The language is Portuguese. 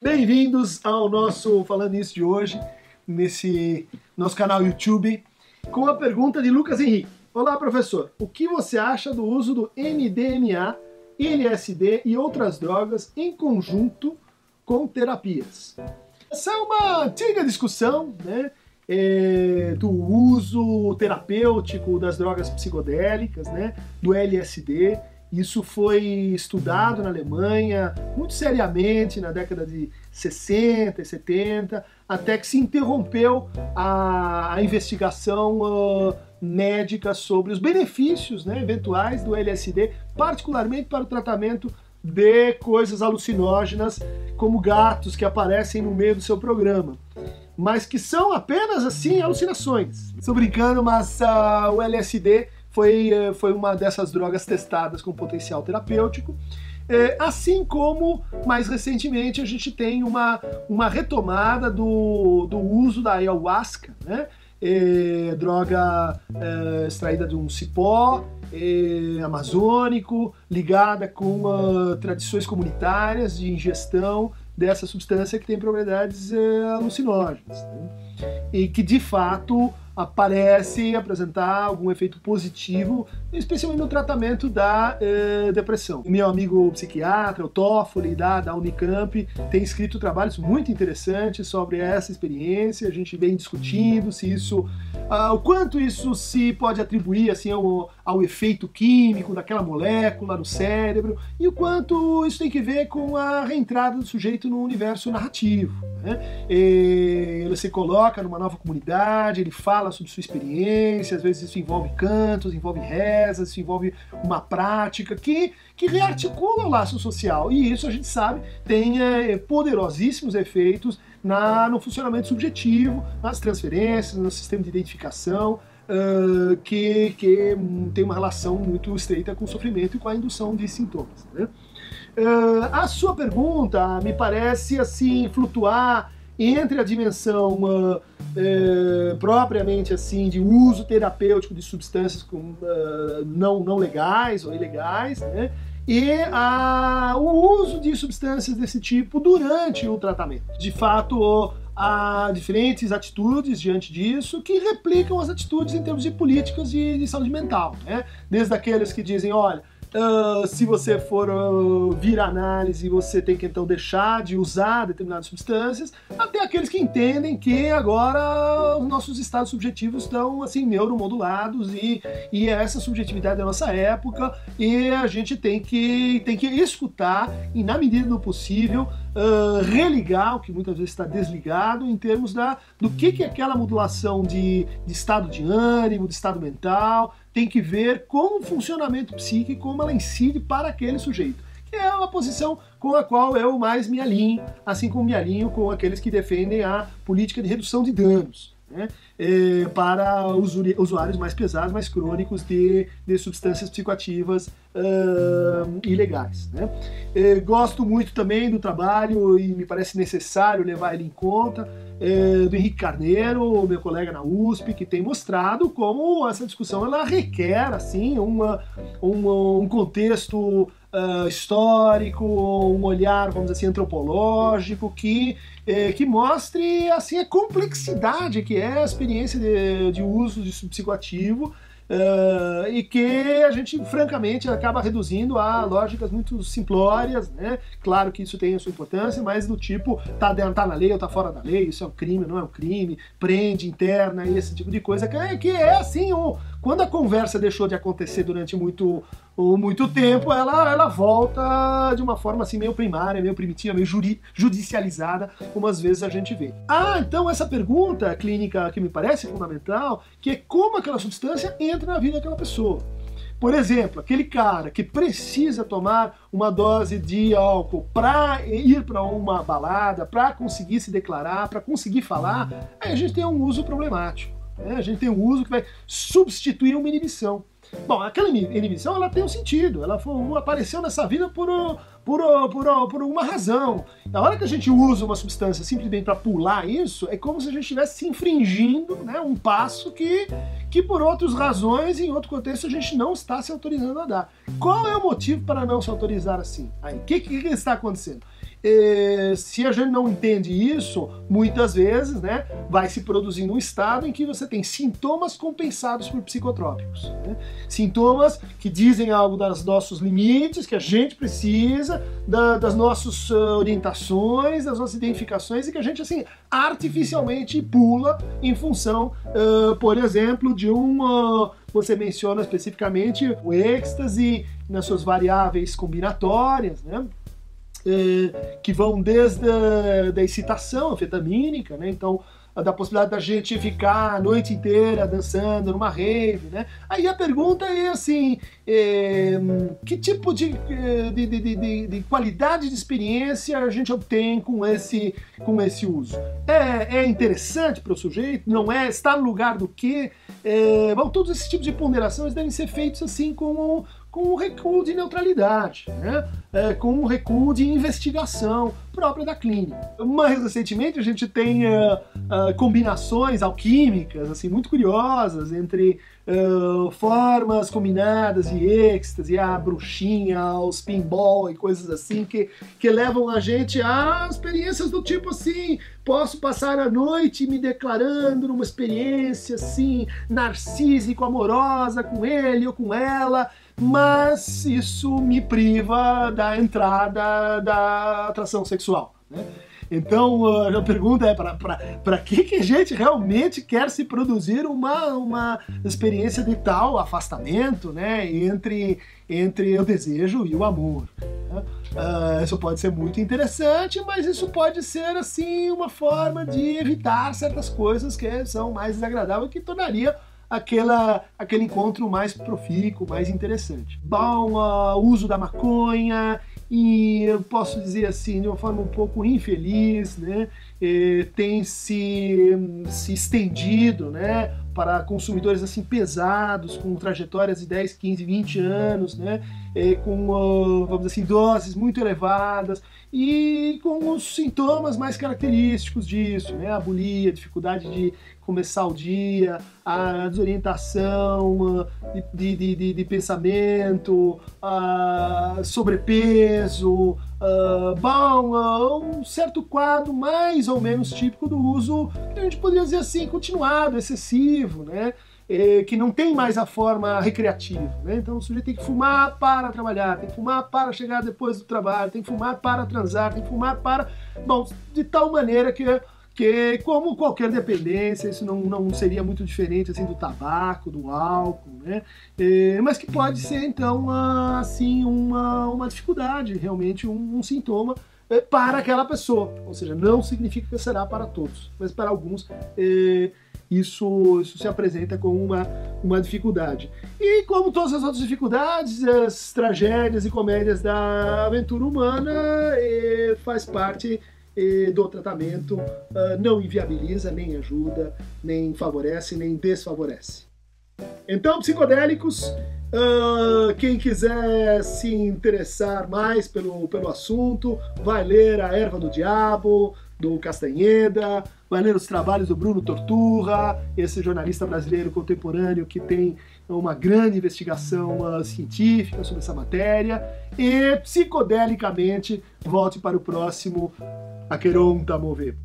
Bem-vindos ao nosso Falando Isso de hoje, nesse nosso canal YouTube, com a pergunta de Lucas Henrique. Olá, professor. O que você acha do uso do MDMA, LSD e outras drogas em conjunto com terapias? Essa é uma antiga discussão, né? É, do uso terapêutico das drogas psicodélicas, né, do LSD. Isso foi estudado na Alemanha muito seriamente na década de 60 e 70, até que se interrompeu a, a investigação uh, médica sobre os benefícios né, eventuais do LSD, particularmente para o tratamento de coisas alucinógenas, como gatos que aparecem no meio do seu programa. Mas que são apenas assim alucinações. Estou brincando, mas uh, o LSD foi, uh, foi uma dessas drogas testadas com potencial terapêutico. É, assim como, mais recentemente, a gente tem uma, uma retomada do, do uso da ayahuasca, né? É, droga é, extraída de um cipó é, amazônico, ligada com uh, tradições comunitárias de ingestão dessa substância que tem propriedades é, alucinógenas. Né? E que, de fato, aparece apresentar algum efeito positivo, especialmente no tratamento da eh, depressão. O meu amigo psiquiatra, o Toffoli, da, da Unicamp, tem escrito trabalhos muito interessantes sobre essa experiência. A gente vem discutindo se isso, ah, o quanto isso se pode atribuir assim ao, ao efeito químico daquela molécula no cérebro e o quanto isso tem que ver com a reentrada do sujeito no universo narrativo. Né? ele se coloca numa nova comunidade, ele fala sobre sua experiência, às vezes isso envolve cantos, envolve rezas, isso envolve uma prática que, que rearticula o laço social. E isso a gente sabe tem é, poderosíssimos efeitos na, no funcionamento subjetivo, nas transferências, no sistema de identificação. Uh, que, que tem uma relação muito estreita com o sofrimento e com a indução de sintomas. Né? Uh, a sua pergunta me parece assim flutuar entre a dimensão uh, uh, propriamente assim de uso terapêutico de substâncias com, não, não legais ou ilegais, né? e a, o uso de substâncias desse tipo durante o tratamento. De fato, há diferentes atitudes diante disso que replicam as atitudes em termos de políticas de, de saúde mental. Né? Desde aqueles que dizem, olha, Uh, se você for uh, vir análise, você tem que então deixar de usar determinadas substâncias, até aqueles que entendem que agora os nossos estados subjetivos estão assim neuromodulados e, e essa subjetividade da nossa época e a gente tem que, tem que escutar e, na medida do possível, uh, religar o que muitas vezes está desligado em termos da, do que, que é aquela modulação de, de estado de ânimo, de estado mental, tem que ver com o funcionamento psíquico, como ela incide para aquele sujeito. Que é uma posição com a qual eu mais me alinho, assim como me alinho com aqueles que defendem a política de redução de danos. Né, é, para os usuários mais pesados, mais crônicos de, de substâncias psicoativas uh, ilegais. Né. É, gosto muito também do trabalho e me parece necessário levar ele em conta é, do Henrique Carneiro, meu colega na USP, que tem mostrado como essa discussão ela requer assim uma, uma um contexto Uh, histórico, um olhar, vamos dizer assim, antropológico, que, eh, que mostre assim, a complexidade que é a experiência de, de uso de psicoativo Uh, e que a gente, francamente, acaba reduzindo a lógicas muito simplórias, né? Claro que isso tem a sua importância, mas do tipo, tá, tá na lei ou tá fora da lei, isso é um crime, não é um crime, prende, interna, esse tipo de coisa, que é, que é assim, quando a conversa deixou de acontecer durante muito, muito tempo, ela, ela volta de uma forma assim meio primária, meio primitiva, meio juri, judicializada, às vezes a gente vê. Ah, então essa pergunta clínica que me parece fundamental, que é como aquela substância entra na vida daquela pessoa. Por exemplo, aquele cara que precisa tomar uma dose de álcool para ir para uma balada, para conseguir se declarar, para conseguir falar, aí a gente tem um uso problemático. Né? A gente tem um uso que vai substituir uma inibição. Bom, aquela inibição ela tem um sentido, ela foi, apareceu nessa vida por, por, por, por uma razão. Na hora que a gente usa uma substância simplesmente para pular isso, é como se a gente estivesse se infringindo né, um passo que, que, por outras razões, em outro contexto, a gente não está se autorizando a dar. Qual é o motivo para não se autorizar assim? Aí, o que, que, que está acontecendo? Eh, se a gente não entende isso, muitas vezes, né, vai se produzindo um estado em que você tem sintomas compensados por psicotrópicos. Né? Sintomas que dizem algo dos nossos limites, que a gente precisa, da, das nossas uh, orientações, das nossas identificações e que a gente, assim, artificialmente pula em função, uh, por exemplo, de uma. Você menciona especificamente o êxtase nas suas variáveis combinatórias, né? Eh, que vão desde a da excitação anfetamínica, né? Então, da possibilidade da gente ficar a noite inteira dançando numa rave, né? Aí a pergunta é assim, é, que tipo de, de, de, de, de qualidade de experiência a gente obtém com esse, com esse uso? É, é interessante para o sujeito? Não é? Está no lugar do quê? É, bom, todos esses tipos de ponderações devem ser feitos assim com com um recuo de neutralidade, né? É, com um recuo de investigação própria da clínica. Mais recentemente a gente tem uh, uh, combinações alquímicas assim muito curiosas entre uh, formas combinadas de êxtase, a bruxinha, os pinball e coisas assim que, que levam a gente a experiências do tipo assim, posso passar a noite me declarando numa experiência assim narcísico amorosa com ele ou com ela mas isso me priva da entrada da atração sexual. Né? Então a pergunta é para que, que a gente realmente quer se produzir uma, uma experiência de tal afastamento né, entre, entre o desejo e o amor. Né? Uh, isso pode ser muito interessante, mas isso pode ser assim uma forma de evitar certas coisas que são mais desagradáveis que tornaria aquela, aquele encontro mais profícuo, mais interessante. Bom, uh, uso da maconha, e eu posso dizer assim, de uma forma um pouco infeliz, né, eh, tem se, se estendido né, para consumidores assim pesados, com trajetórias de 10, 15, 20 anos, né, eh, com, uh, vamos assim, doses muito elevadas e com os sintomas mais característicos disso, né, a bulia, a dificuldade de começar o dia, a desorientação de, de, de, de pensamento, a sobrepeso, bom, um certo quadro mais ou menos típico do uso, que a gente poderia dizer assim, continuado, excessivo, né? que não tem mais a forma recreativa. Né? Então o sujeito tem que fumar para trabalhar, tem que fumar para chegar depois do trabalho, tem que fumar para transar, tem que fumar para. Bom, de tal maneira que que como qualquer dependência, isso não, não seria muito diferente assim do tabaco, do álcool, né? É, mas que pode ser então assim uma, uma dificuldade, realmente um, um sintoma é, para aquela pessoa. Ou seja, não significa que será para todos, mas para alguns é, isso, isso se apresenta como uma, uma dificuldade. E como todas as outras dificuldades, as tragédias e comédias da aventura humana, é, faz parte do tratamento uh, não inviabiliza, nem ajuda, nem favorece, nem desfavorece. Então, psicodélicos, uh, quem quiser se interessar mais pelo, pelo assunto, vai ler A Erva do Diabo, do Castanheda, vai ler os trabalhos do Bruno Torturra, esse jornalista brasileiro contemporâneo que tem uma grande investigação científica sobre essa matéria, e psicodelicamente volte para o próximo Aqueronta Mover.